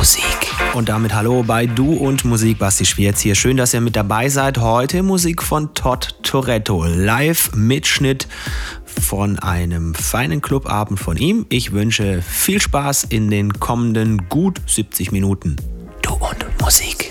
Musik. Und damit hallo bei Du und Musik, Basti Schwierz hier. Schön, dass ihr mit dabei seid. Heute Musik von Todd Toretto. Live-Mitschnitt von einem feinen Clubabend von ihm. Ich wünsche viel Spaß in den kommenden gut 70 Minuten. Du und Musik.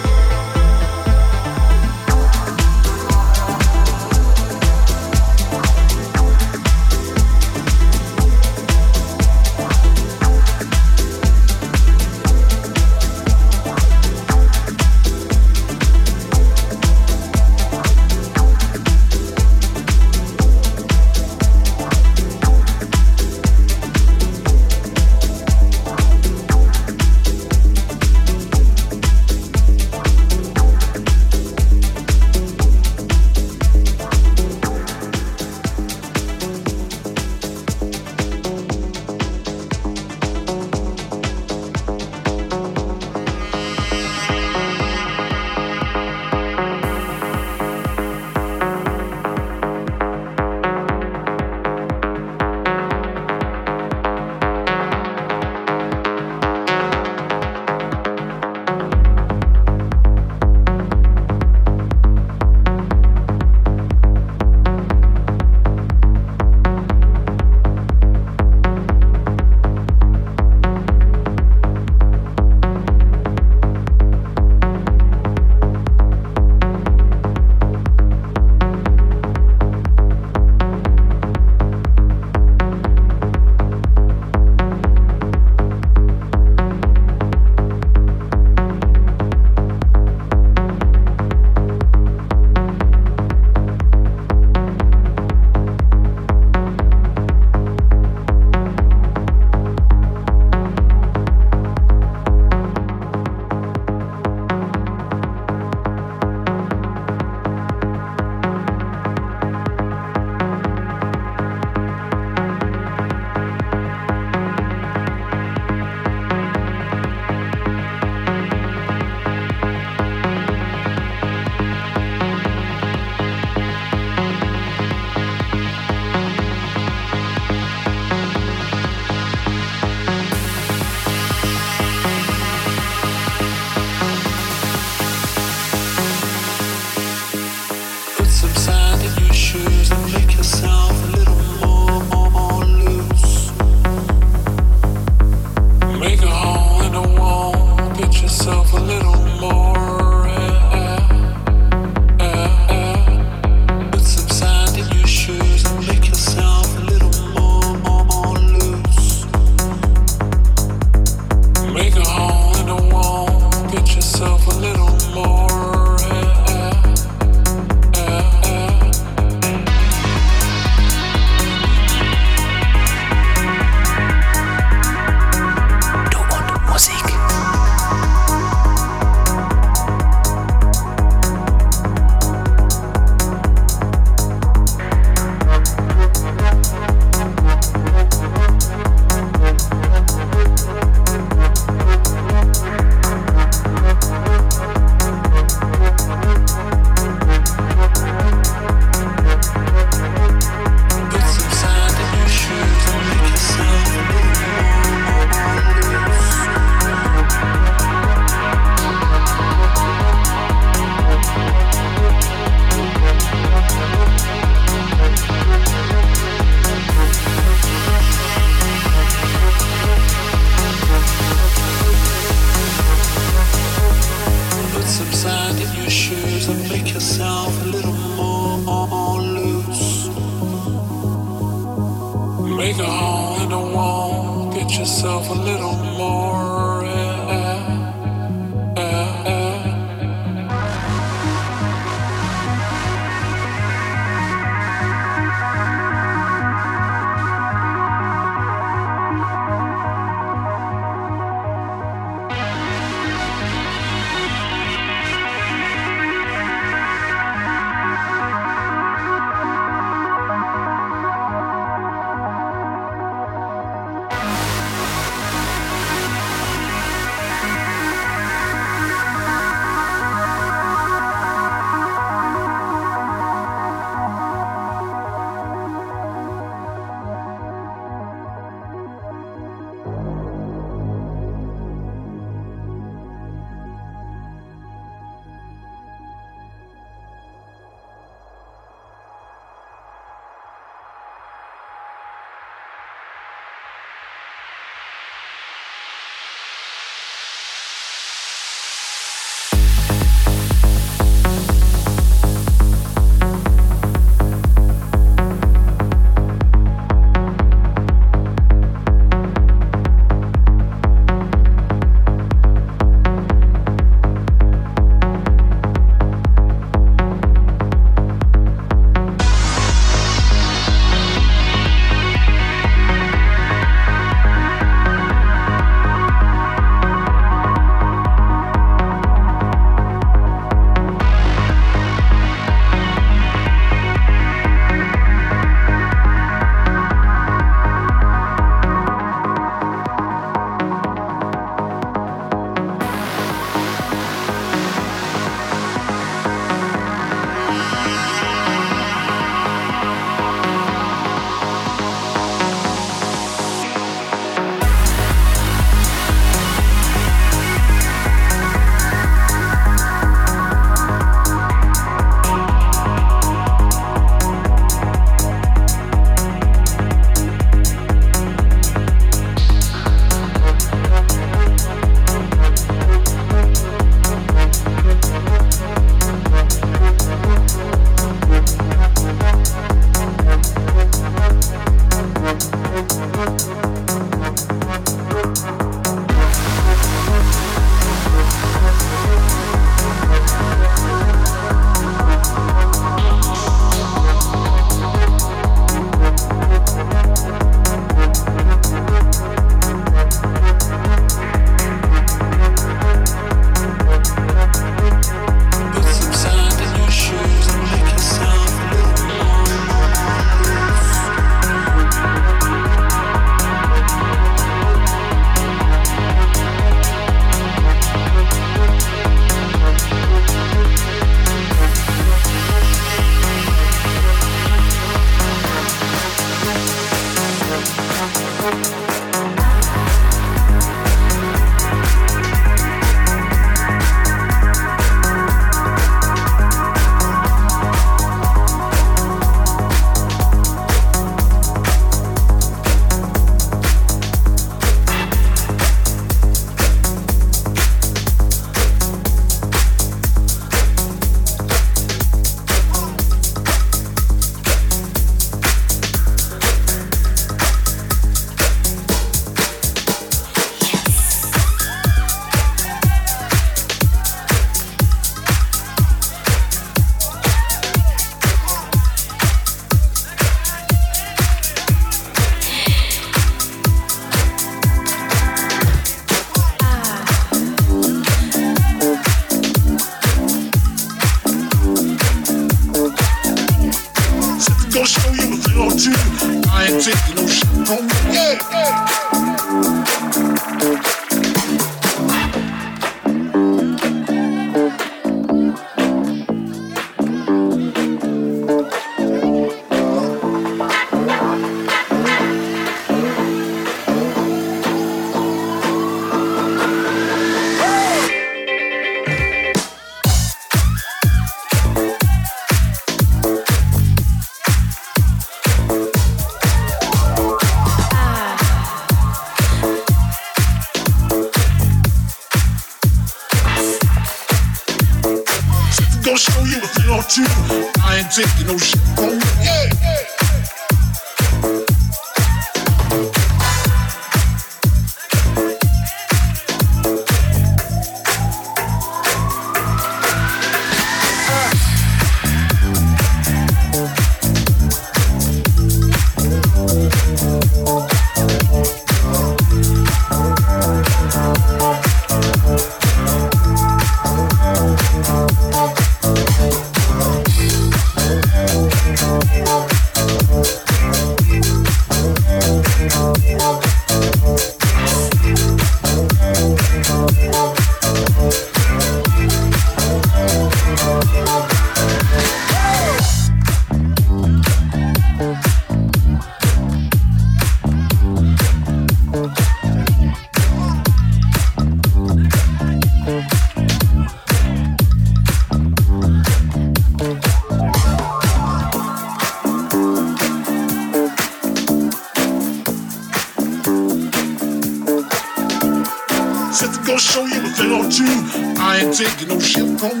shit from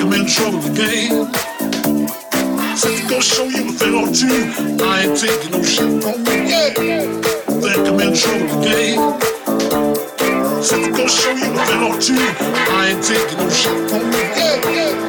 I'm in trouble again. Said to show you a thing or two. I ain't taking no shit from you. Yeah. Think I'm in trouble again. Said to show you a thing or two. I ain't taking no shit from you. Yeah. yeah.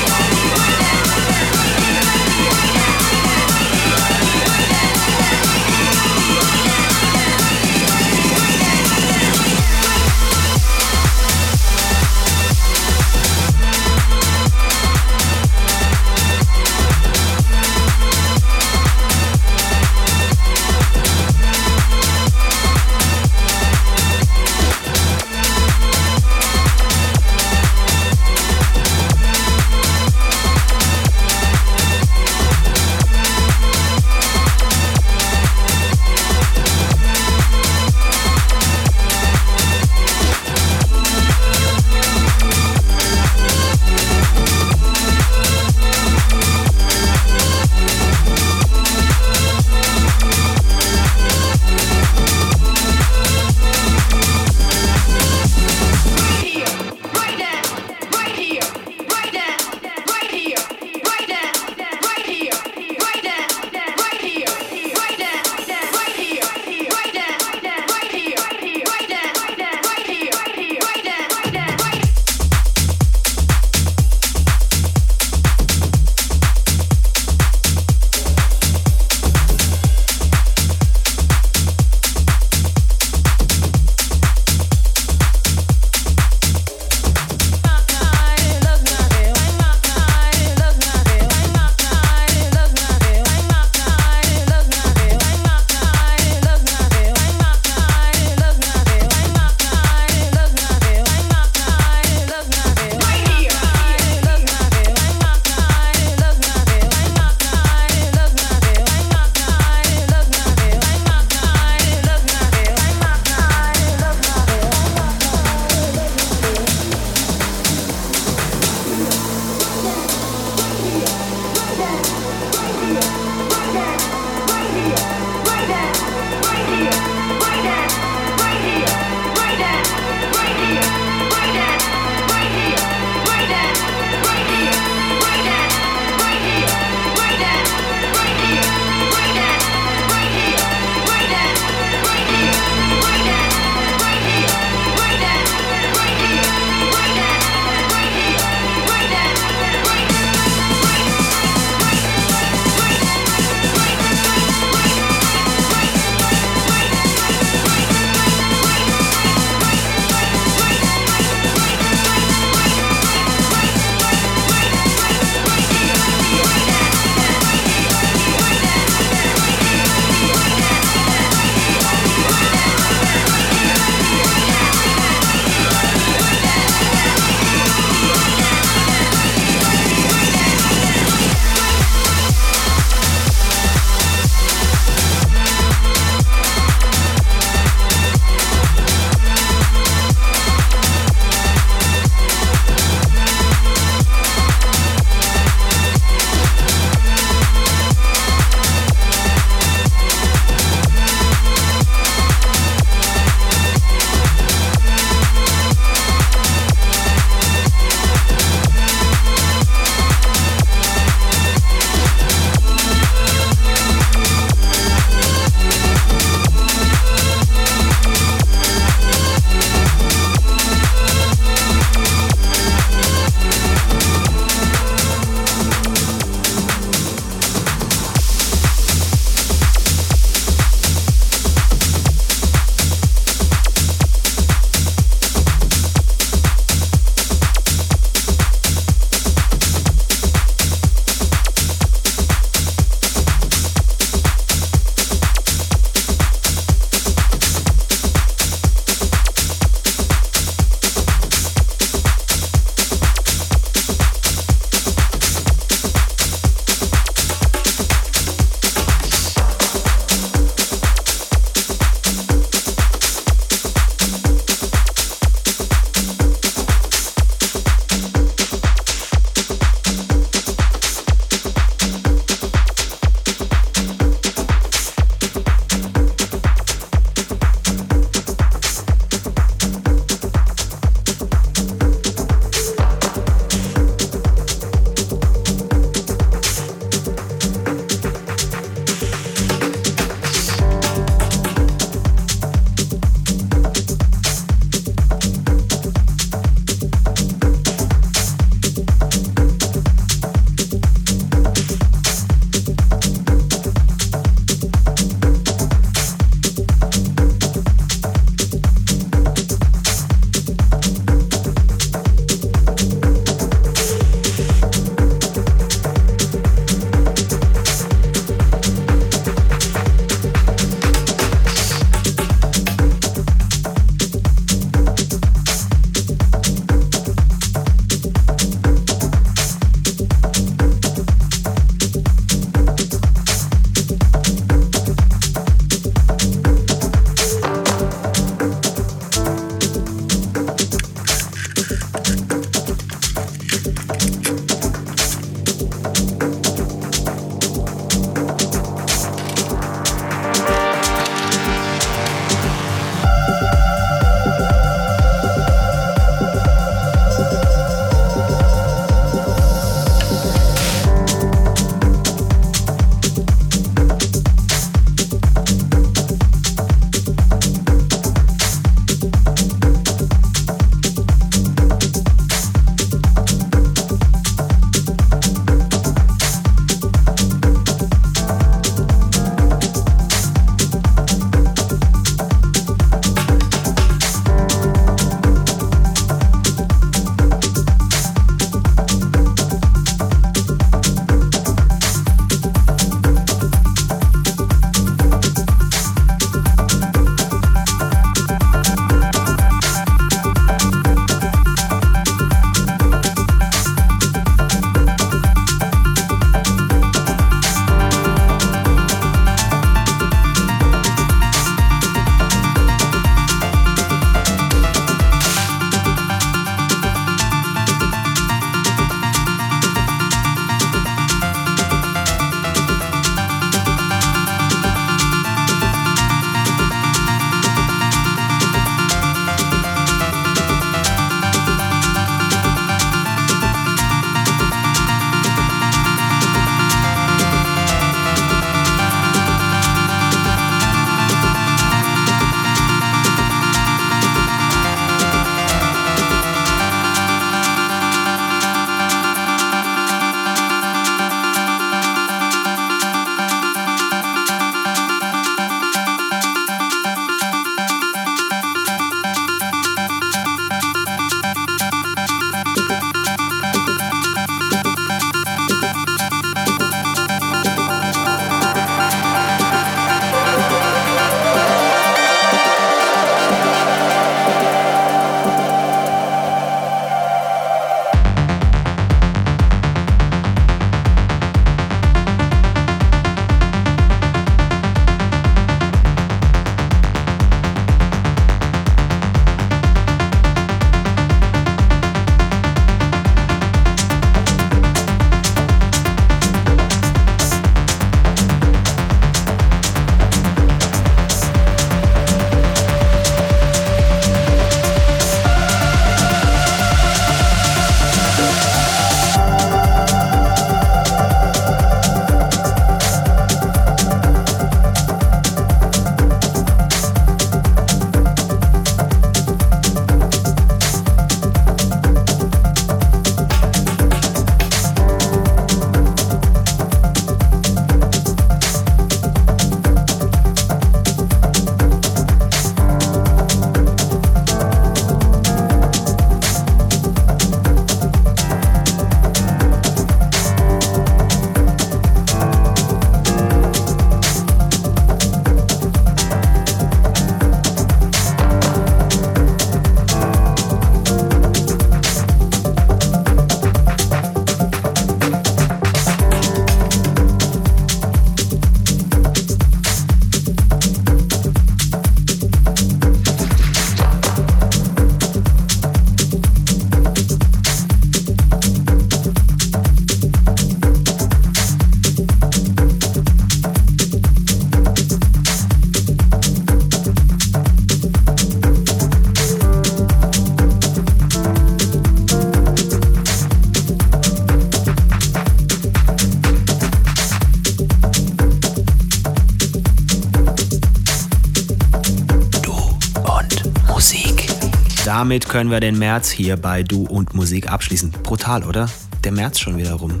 Damit können wir den März hier bei Du und Musik abschließen. Brutal, oder? Der März schon wieder rum.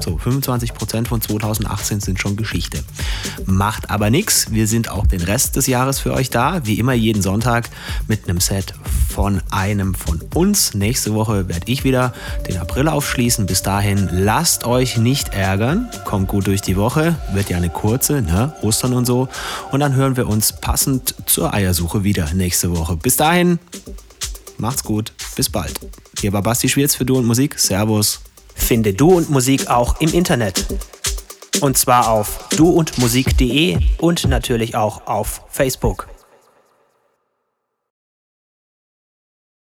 So, 25% von 2018 sind schon Geschichte. Macht aber nichts. Wir sind auch den Rest des Jahres für euch da. Wie immer jeden Sonntag mit einem Set von einem von uns. Nächste Woche werde ich wieder den April aufschließen. Bis dahin lasst euch nicht ärgern. Kommt gut durch die Woche. Wird ja eine kurze, ne? Ostern und so. Und dann hören wir uns passend zur Eiersuche wieder nächste Woche. Bis dahin, macht's gut. Bis bald. Hier war Basti Schwierz für Du und Musik. Servus. Finde Du und Musik auch im Internet. Und zwar auf duundmusik.de und natürlich auch auf Facebook.